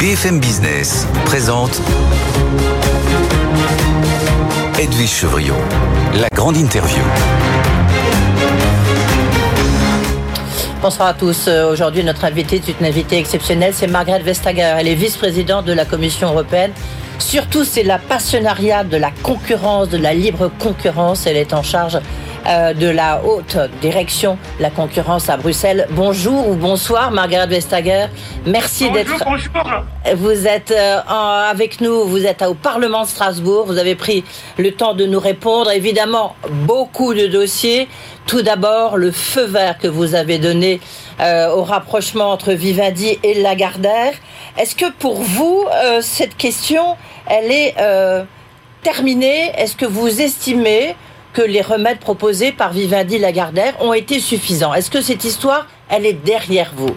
BFM Business présente Edwige Chevrillon, la grande interview. Bonsoir à tous. Euh, Aujourd'hui, notre invitée est une invitée exceptionnelle, c'est Margrethe Vestager. Elle est vice-présidente de la Commission européenne. Surtout, c'est la passionnariat de la concurrence, de la libre concurrence. Elle est en charge de la haute direction de la concurrence à Bruxelles. Bonjour ou bonsoir, Margaret Vestager. Merci d'être. Bonjour. Vous êtes euh, avec nous, vous êtes au Parlement de Strasbourg, vous avez pris le temps de nous répondre. Évidemment, beaucoup de dossiers. Tout d'abord, le feu vert que vous avez donné euh, au rapprochement entre Vivendi et Lagardère. Est-ce que pour vous, euh, cette question, elle est euh, terminée? Est-ce que vous estimez que les remèdes proposés par Vivendi Lagardère ont été suffisants Est-ce que cette histoire, elle est derrière vous?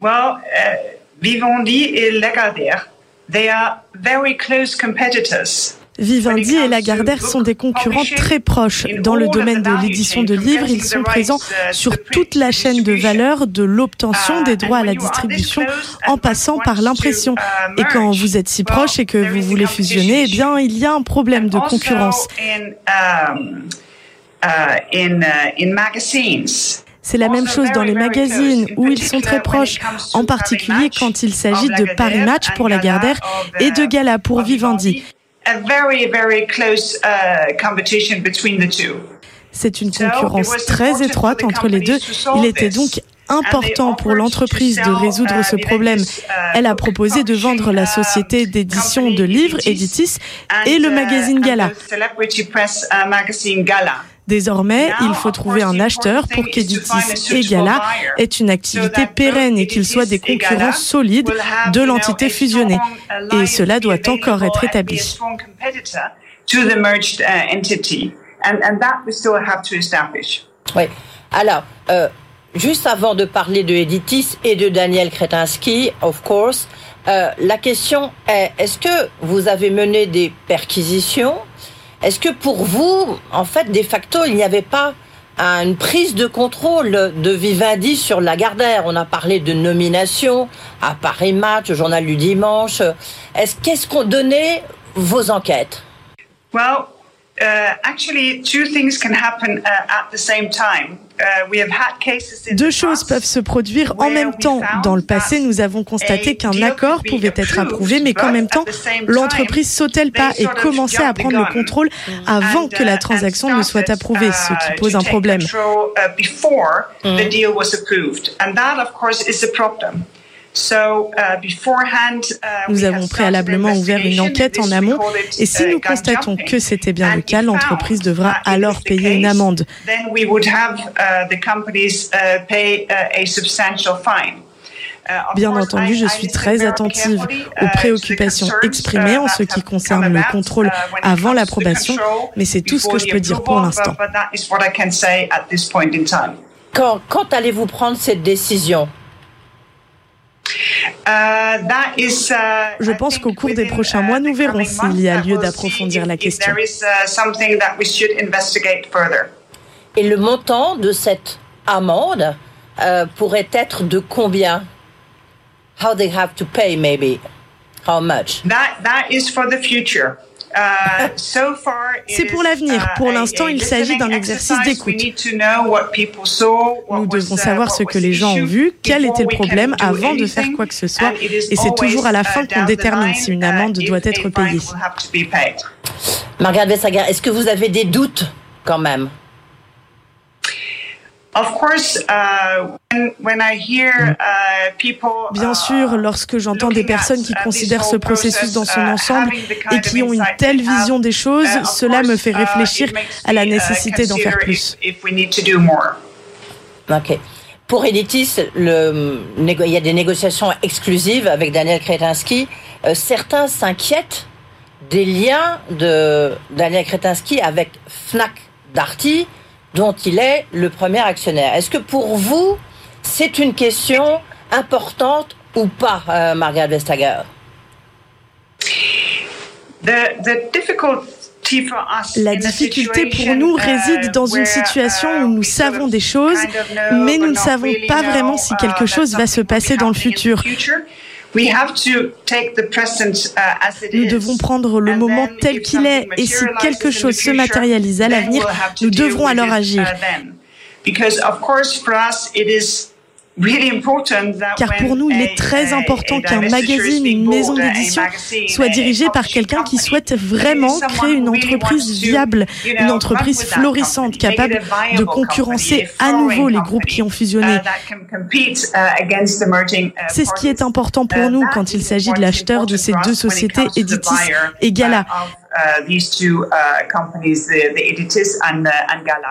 Well, uh, Vivendi et Lagardère, they are very close competitors. Vivendi et Lagardère sont des concurrents très proches. Dans le domaine de l'édition de livres, ils sont présents sur toute la chaîne de valeur de l'obtention des droits à la distribution en passant par l'impression. Et quand vous êtes si proche et que vous voulez fusionner, eh bien, il y a un problème de concurrence. Um, uh, uh. C'est la même chose dans les magazines où ils sont très proches, en particulier quand il s'agit de Paris Match pour Lagardère et de Gala pour Vivendi. A very, very close uh, competition between the two. C'est une concurrence très étroite entre les deux. Il était donc important pour l'entreprise de résoudre ce problème. Elle a proposé de vendre la société d'édition de livres Editis et le magazine Gala. Désormais, il faut trouver un acheteur pour qu'Editis et Gala aient une activité pérenne et qu'ils soient des concurrents solides de l'entité fusionnée. Et cela doit encore être établi. To the merged entity, and, and that we still have to establish. Oui. Alors, euh, juste avant de parler de Editis et de Daniel Kretinsky, of course, euh, la question est est-ce que vous avez mené des perquisitions Est-ce que pour vous, en fait, de facto, il n'y avait pas une prise de contrôle de Vivendi sur Lagardère? On a parlé de nomination à Paris Match, au Journal du Dimanche. Est-ce qu'est-ce qu'ont donné vos enquêtes? Well, uh, actually, two things can happen uh, at the same time. Uh, we have had cases in Deux the choses peuvent se produire en même temps. Dans le passé, nous avons constaté qu'un accord pouvait être approuvé, mais qu'en même temps, l'entreprise sautait le pas et commençait à prendre le contrôle avant que la transaction ne soit approuvée, ce qui pose un problème. Nous avons préalablement ouvert une enquête en amont et si nous constatons que c'était bien le cas, l'entreprise devra alors payer une amende. uh, uh, uh. Uh, Bien entendu, je suis très attentive uh, aux préoccupations exprimées en uh, ce qui concerne le contrôle uh, avant l'approbation, mais c'est tout ce que je peux dire pour l'instant. quand allez-vous prendre cette décision Uh, that is, uh, Je I pense think qu'au cours des prochains uh, mois, nous verrons s'il y a lieu will d'approfondir la question. there is, uh, something that we should investigate further. Et le montant de cette amende euh, pourrait être de combien? How they have to pay, maybe. How much? That that is for the future. Uh, C'est pour l'avenir. uh, Pour l'instant, il s'agit d'un exercice d'écoute. Nous devons uh, savoir ce que les gens ont vu, quel était le problème avant de faire quoi que ce soit. Et c'est toujours à la fin qu'on détermine si une amende doit être payée. Margaret Vestager, est-ce que vous avez des doutes quand même Of course, uh, when, when I hear, uh, people, Bien uh, sûr, lorsque j'entends des personnes qui uh, considèrent ce processus dans son process, uh, ensemble et qui ont une telle vision des choses, uh, of cela me fait réfléchir à la me, uh, nécessité d'en faire plus. If, if we need to do more. Ok. Pour Editis, le, il y a des négociations exclusives avec Daniel Kretinsky. Euh, certains s'inquiètent des liens de Daniel Kretinsky avec Fnac Darty, dont il est le premier actionnaire. Est-ce que pour vous, c'est une question importante ou pas, euh, Margaret Vestager? La difficulté pour nous réside dans une situation où nous savons des choses, mais nous ne savons pas vraiment si quelque chose va se passer dans le futur. Nous devons prendre le moment tel qu'il est et si quelque chose se matérialise à l'avenir, nous devrons alors agir. Car pour nous, il est très important qu'un magazine, une maison d'édition soit dirigé par quelqu'un qui souhaite vraiment créer une entreprise viable, une entreprise florissante, capable de concurrencer à nouveau les groupes qui ont fusionné. C'est ce qui est important pour nous quand il s'agit de l'acheteur de ces deux sociétés, Editis et Gala.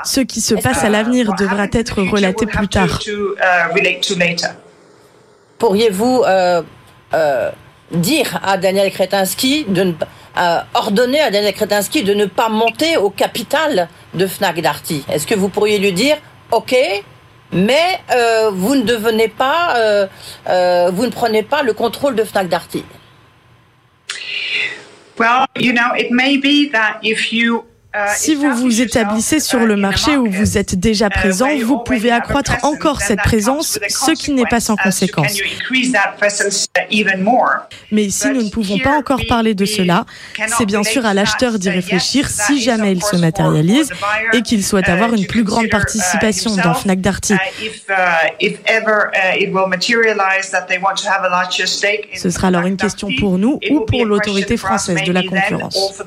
Ce qui se passe à l'avenir devra être relaté plus tard. Uh, Pourriez-vous euh, euh, dire à Daniel Kretinsky de ne, euh, ordonner à Daniel Kretinsky de ne pas monter au capital de Fnac Darty? Est-ce que vous pourriez lui dire OK, mais vous ne devenez pas, vous ne prenez pas le contrôle de Fnac Darty? Well, you know, it may be that if you si vous vous établissez sur le marché où vous êtes déjà présent, vous pouvez accroître encore cette présence, ce qui n'est pas sans conséquence. Mais ici, nous ne pouvons pas encore parler de cela. C'est bien sûr à l'acheteur d'y réfléchir si jamais il se matérialise et qu'il souhaite avoir une plus grande participation dans Fnac Darty. Ce sera alors une question pour nous ou pour l'autorité française de la concurrence.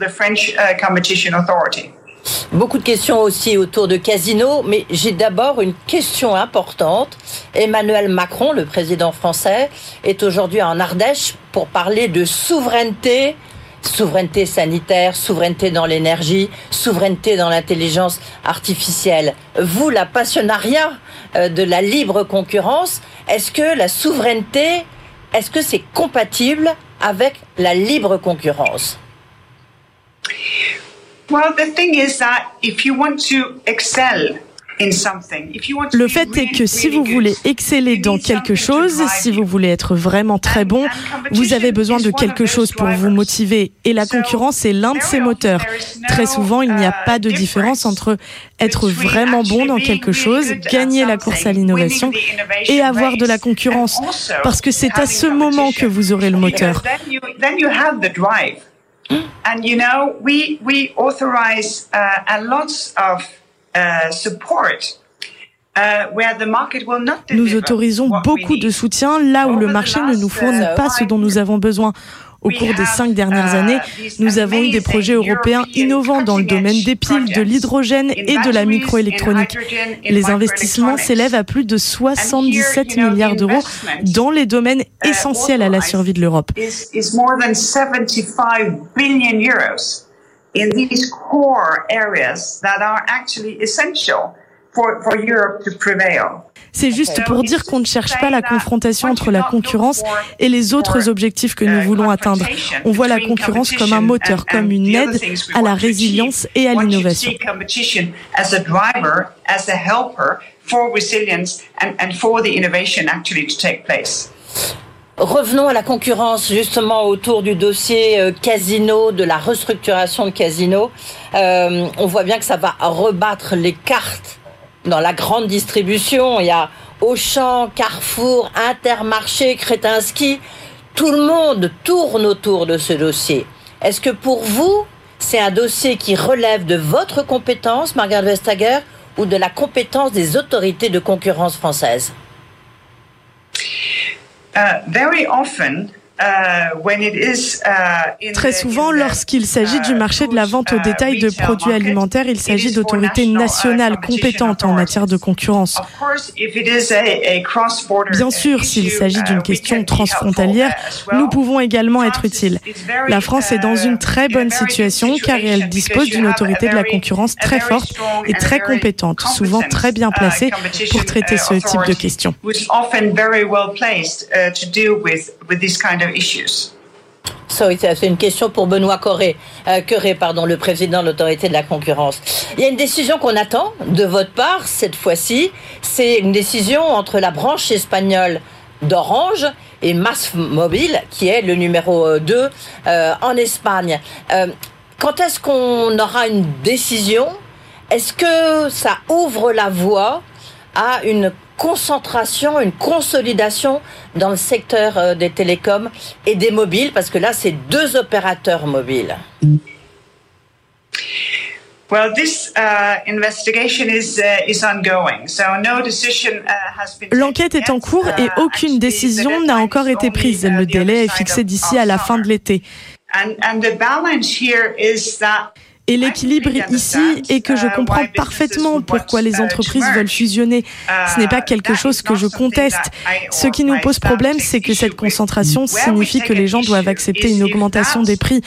Beaucoup de questions aussi autour de Casino, mais j'ai d'abord une question importante. Emmanuel Macron, le président français, est aujourd'hui en Ardèche pour parler de souveraineté, souveraineté sanitaire, souveraineté dans l'énergie, souveraineté dans l'intelligence artificielle. Vous, la passionnariat euh, de la libre concurrence, est-ce que la souveraineté, est-ce que c'est compatible avec la libre concurrence? Well, the thing is that if you want to excel le fait est que si vous voulez exceller dans quelque chose, si vous voulez être vraiment très bon, vous avez besoin de quelque chose pour vous motiver. Et la concurrence est l'un de ces moteurs. Très souvent, il n'y a pas de différence entre être vraiment bon dans quelque chose, gagner la course à l'innovation et avoir de la concurrence. Parce que c'est à ce moment que vous aurez le moteur. And you know, we we authorize uh, a lot of uh, support. Uh, nous autorisons beaucoup de soutien là où le marché ne nous fournit pas ce dont nous avons besoin. Au cours des cinq dernières années, nous avons eu des projets européens innovants dans le domaine des piles, de l'hydrogène et de la microélectronique. Les investissements s'élèvent à plus de 77 milliards d'euros dans les domaines essentiels à la survie de l'Europe. C'est juste pour dire qu'on ne cherche pas la confrontation entre la concurrence et les autres objectifs que nous voulons atteindre. On voit la concurrence comme un moteur, comme une aide à la résilience et à l'innovation. Revenons à la concurrence justement autour du dossier euh, Casino, de la restructuration de Casino. Euh, on voit bien que ça va rebattre les cartes dans la grande distribution. Il y a Auchan, Carrefour, Intermarché, Kretinsky. Tout le monde tourne autour de ce dossier. Est-ce que pour vous, c'est un dossier qui relève de votre compétence, Margaret Vestager, ou de la compétence des autorités de concurrence françaises? Uh, very often, Très souvent, lorsqu'il s'agit du uh, marché de la vente au détail de produits alimentaires, il s'agit d'autorités nationales compétentes en matière de concurrence. Bien sûr, s'il s'agit d'une question transfrontalière, nous pouvons également être utiles. La France est dans une très bonne situation car elle dispose d'une autorité de la concurrence très forte et très compétente, souvent très bien placée pour traiter ce type de questions. C'est une question pour Benoît Corré, euh, pardon, le président de l'autorité de la concurrence. Il y a une décision qu'on attend de votre part cette fois-ci. C'est une décision entre la branche espagnole d'Orange et Mass Mobile, qui est le numéro 2 euh, en Espagne. Euh, quand est-ce qu'on aura une décision? Est-ce que ça ouvre la voie à une concentration, une consolidation dans le secteur euh, des télécoms et des mobiles, parce que là, c'est deux opérateurs mobiles. L'enquête est en cours et uh, aucune décision n'a encore été prise. Le délai est fixé d'ici à la fin de l'été. Et l'équilibre ici est que je comprends parfaitement pourquoi les entreprises veulent fusionner. Ce n'est pas quelque chose que je conteste. Ce qui nous pose problème, c'est que cette concentration signifie que les gens doivent accepter une augmentation des prix.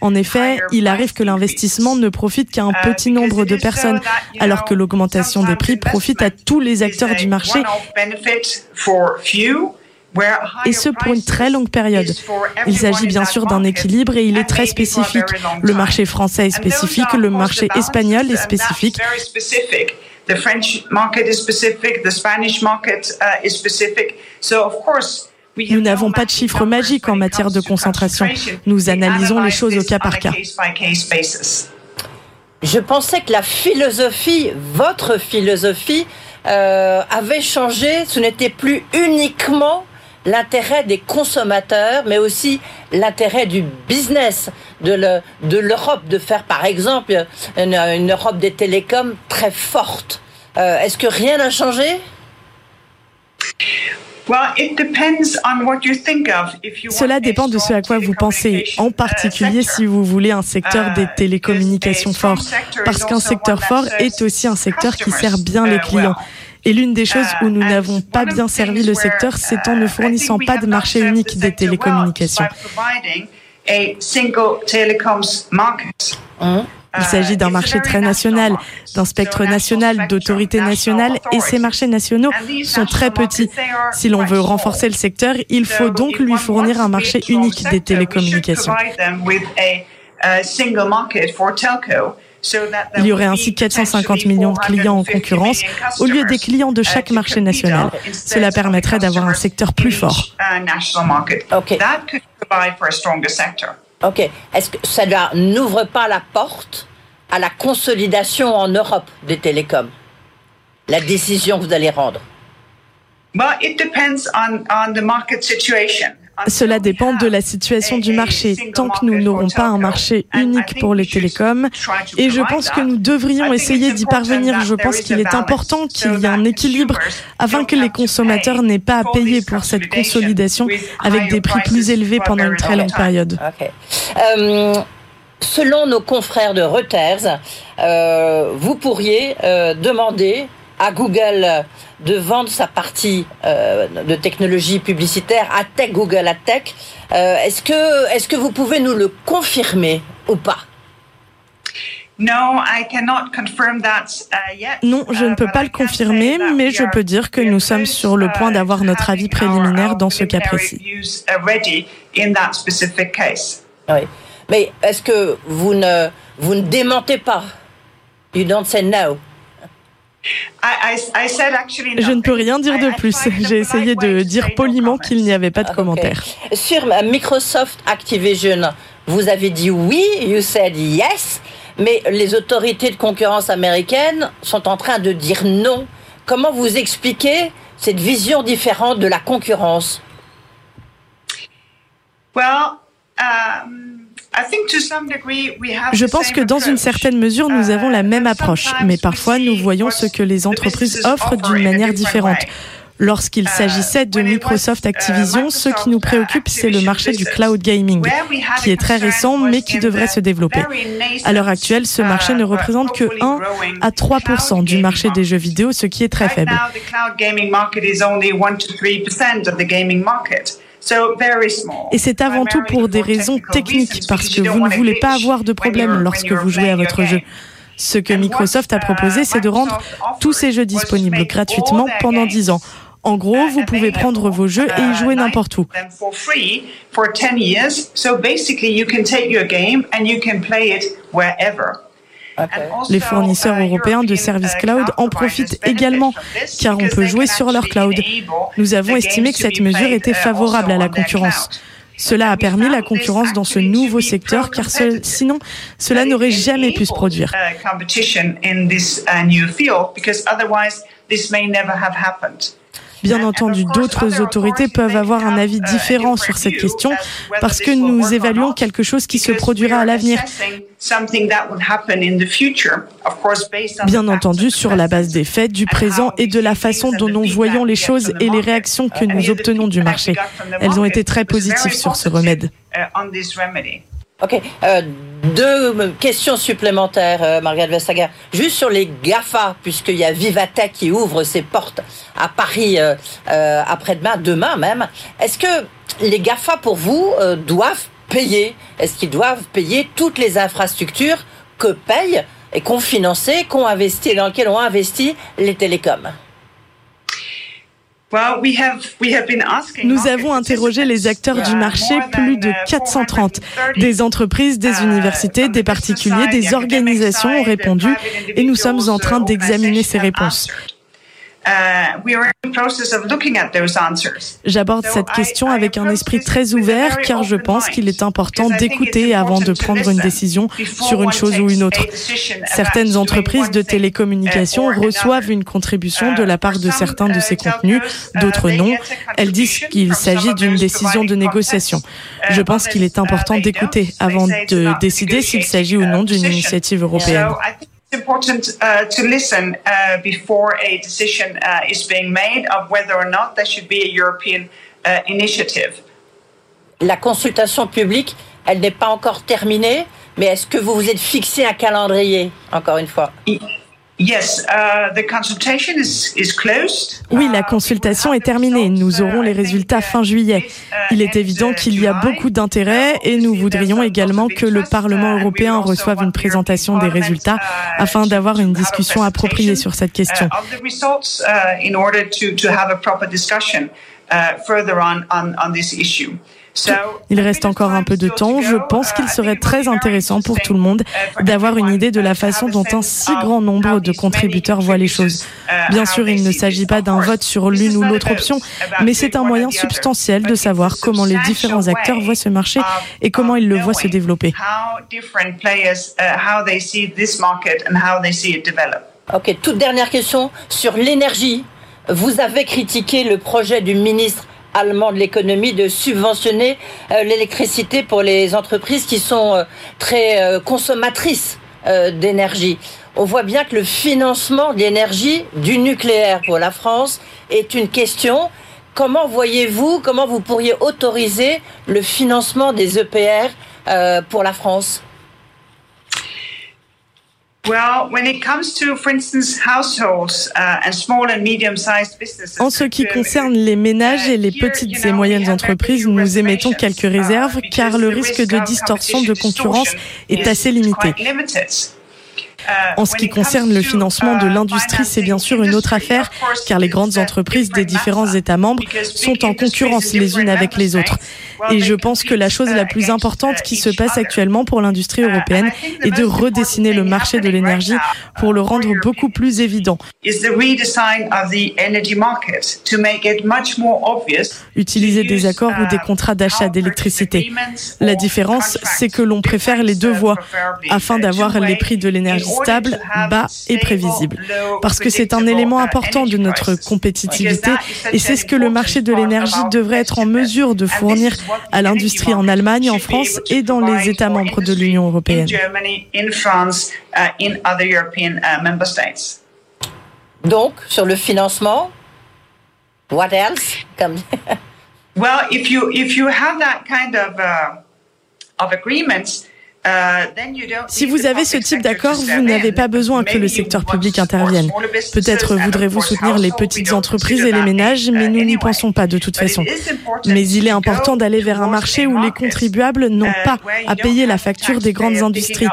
En effet, il arrive que l'investissement ne profite qu'à un petit nombre de personnes, alors que l'augmentation des prix profite à tous les acteurs du marché et ce pour une très longue période. Il s'agit bien sûr d'un équilibre et il est très spécifique. Le marché français est spécifique, le marché espagnol est spécifique. Nous n'avons pas de chiffre magique en matière de concentration. Nous analysons les choses au cas par cas. Je pensais que la philosophie, votre philosophie, euh, avait changé. Ce n'était plus uniquement l'intérêt des consommateurs, mais aussi l'intérêt du business de l'Europe, de, faire par exemple une, Europe des télécoms très forte. Euh, est-ce que rien n'a changé? Cela dépend de ce à quoi vous pensez, en particulier si vous voulez un secteur des télécommunications fort, parce qu'un secteur fort est aussi un secteur qui sert bien les clients. Et l'une des choses où nous n'avons pas bien servi le secteur, c'est en ne fournissant pas de marché unique des télécommunications. Il s'agit d'un marché très national, d'un spectre national, d'autorités nationales, et ces marchés nationaux sont très petits. Si l'on veut renforcer le secteur, il faut donc lui fournir un marché unique des télécommunications. Il y aurait ainsi 450 millions de clients en concurrence au lieu des clients de chaque marché national. Cela permettrait d'avoir un secteur plus fort. Ok. Est-ce que ça n'ouvre pas la porte à la consolidation en Europe des télécoms? La décision que vous allez rendre? It depends on, on the market situation. Cela dépend de la situation du marché. Tant que nous n'aurons pas un marché unique pour les télécoms, et je pense que nous devrions essayer d'y parvenir, je pense qu'il est important qu'il y ait un équilibre afin que les consommateurs n'aient pas à payer pour cette consolidation avec des prix plus élevés pendant une très longue période. Euh, selon nos confrères de Reuters, euh, vous pourriez euh, demander à Google de vendre sa partie euh, de technologie publicitaire à Tech, Google à Tech. Euh, est-ce que, est-ce que vous pouvez nous le confirmer ou pas? Uh, non, je ne peux pas le confirmer, mais je peux dire que nous sommes sur le point d'avoir notre avis préliminaire dans ce cas précis. Oui. Mais est-ce que vous ne, vous ne démentez pas? You don't say no. Je ne peux rien dire de plus. J'ai essayé de dire poliment qu'il n'y avait pas de commentaire. Sur Microsoft Activision, vous avez dit oui, you said yes, mais les autorités de concurrence américaines sont en train de dire non. Comment vous expliquez cette vision différente de la concurrence? Well, um... Je pense que dans une certaine mesure, nous avons la même approche, mais parfois nous voyons ce que les entreprises offrent d'une manière différente. Lorsqu'il s'agissait de Microsoft Activision, ce qui nous préoccupe, c'est le marché du cloud gaming, qui est très récent, mais qui devrait se développer. À l'heure actuelle, ce marché ne représente que 1 à 3 du marché des jeux vidéo, ce qui est très faible. Et c'est avant tout pour des raisons techniques, parce que vous ne voulez pas avoir de problème lorsque vous jouez à votre jeu. Ce que Microsoft a proposé, c'est de rendre tous ces jeux disponibles gratuitement pendant 10 ans. En gros, vous pouvez prendre vos jeux et y jouer n'importe où. Les fournisseurs européens de services cloud en profitent également, car on peut jouer sur leur cloud. Nous avons estimé que cette mesure était favorable à la concurrence. Cela a permis la concurrence dans ce nouveau secteur, car sinon, cela n'aurait jamais pu se produire. Bien entendu, d'autres autorités peuvent avoir un avis différent sur cette question parce que nous évaluons quelque chose qui se produira à l'avenir. Bien entendu, sur la base des faits, du présent et de la façon dont nous voyons les choses et les réactions que nous obtenons du marché. Elles ont été très positives sur ce remède. Ok. Euh, deux questions supplémentaires, euh, Margaret Vestager. Juste sur les GAFA, puisqu'il y a Vivatech qui ouvre ses portes à Paris euh, euh après-demain, demain même. Est-ce que les GAFA, pour vous, doivent payer? Est-ce qu'ils doivent payer toutes les infrastructures que payent et qu'ont financé, qu'ont investi, dans lesquelles ont investi les télécoms? Nous avons interrogé les acteurs du marché, plus de 430. Des entreprises, des uh, universités, des particuliers, des organisations ont répondu et nous sommes en train d'examiner ces réponses. Uh, J'aborde cette question avec un esprit très ouvert car je pense qu'il est important d'écouter avant de prendre une décision sur une chose ou une autre. Certaines entreprises de télécommunications reçoivent une contribution de la part de certains de ces contenus, d'autres non. Elles disent qu'il s'agit d'une décision de négociation. Je pense qu'il est important d'écouter avant de décider s'il s'agit ou non d'une initiative européenne. Important uh, to listen uh, before a decision uh, is being made of whether or not there should be a European uh, initiative. La consultation publique, elle n'est pas encore terminée, mais est-ce que vous vous êtes fixé un calendrier, encore une fois? Uh, oui, la consultation est terminée. Nous aurons les résultats fin juillet. Il est évident qu'il y a beaucoup d'intérêt et nous voudrions également que le Parlement européen reçoive une présentation des résultats afin d'avoir une discussion appropriée sur cette question. Il reste encore un peu de temps. Je pense qu'il serait très intéressant pour tout le monde d'avoir une idée de la façon dont un si grand nombre de contributeurs voient les choses. Bien sûr, il ne s'agit pas d'un vote sur l'une ou l'autre option, mais c'est un moyen substantiel de savoir comment les différents acteurs voient ce marché et comment ils le voient se développer. Ok, toute dernière question sur l'énergie. Vous avez critiqué le projet du ministre allemand de l'économie de subventionner euh, l'électricité pour les entreprises qui sont euh, très euh, consommatrices d'énergie. On voit bien que le financement de l'énergie du nucléaire pour la France est une question. Comment voyez-vous, comment vous pourriez autoriser le financement des EPR pour la France? En ce qui concerne les ménages et les petites et moyennes entreprises, nous émettons quelques réserves car le risque de distorsion de concurrence est assez limité. En ce qui concerne le financement de l'industrie, c'est bien sûr une autre affaire, car les grandes entreprises des différents États membres sont en concurrence les unes avec les autres. Et je pense que la chose la plus importante qui se passe actuellement pour l'industrie européenne est de redessiner le marché de l'énergie pour le rendre beaucoup plus évident. Utiliser des accords ou des contrats d'achat d'électricité. La différence, c'est que l'on préfère les deux voies afin d'avoir les prix de l'énergie stable, bas et prévisible. Parce que c'est un élément important de notre compétitivité et c'est ce que le marché de l'énergie devrait être en mesure de fournir à l'industrie en Allemagne, en France et dans les États membres de l'Union européenne. Donc, sur le financement, what else? well, if you if you have that kind of uh, of agreements, si vous avez ce type d'accord, vous n'avez pas besoin que le secteur public intervienne. Peut-être voudrez-vous soutenir les petites entreprises et les ménages, mais nous n'y pensons pas de toute façon. Mais il est important d'aller vers un marché où les contribuables n'ont uh, pas à payer la facture des grandes industries.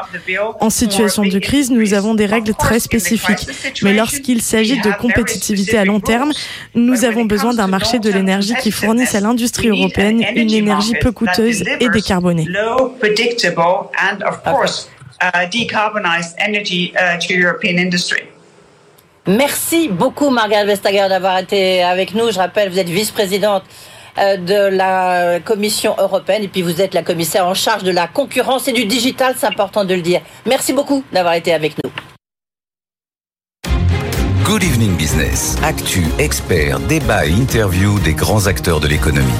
En situation de crise, nous avons des règles très spécifiques. Mais lorsqu'il s'agit de compétitivité à long terme, nous avons besoin d'un marché de l'énergie qui fournisse à l'industrie européenne une énergie peu coûteuse et décarbonée and of course uh, decarbonized energy uh, to European industry. Merci beaucoup Margaret Vestager d'avoir été avec nous. Je rappelle, vous êtes vice-présidente euh, de la Commission européenne et puis vous êtes la commissaire en charge de la concurrence et du digital, c'est important de le dire. Merci beaucoup d'avoir été avec nous. Good Evening Business. Actu, experts, débat et interview des grands acteurs de l'économie.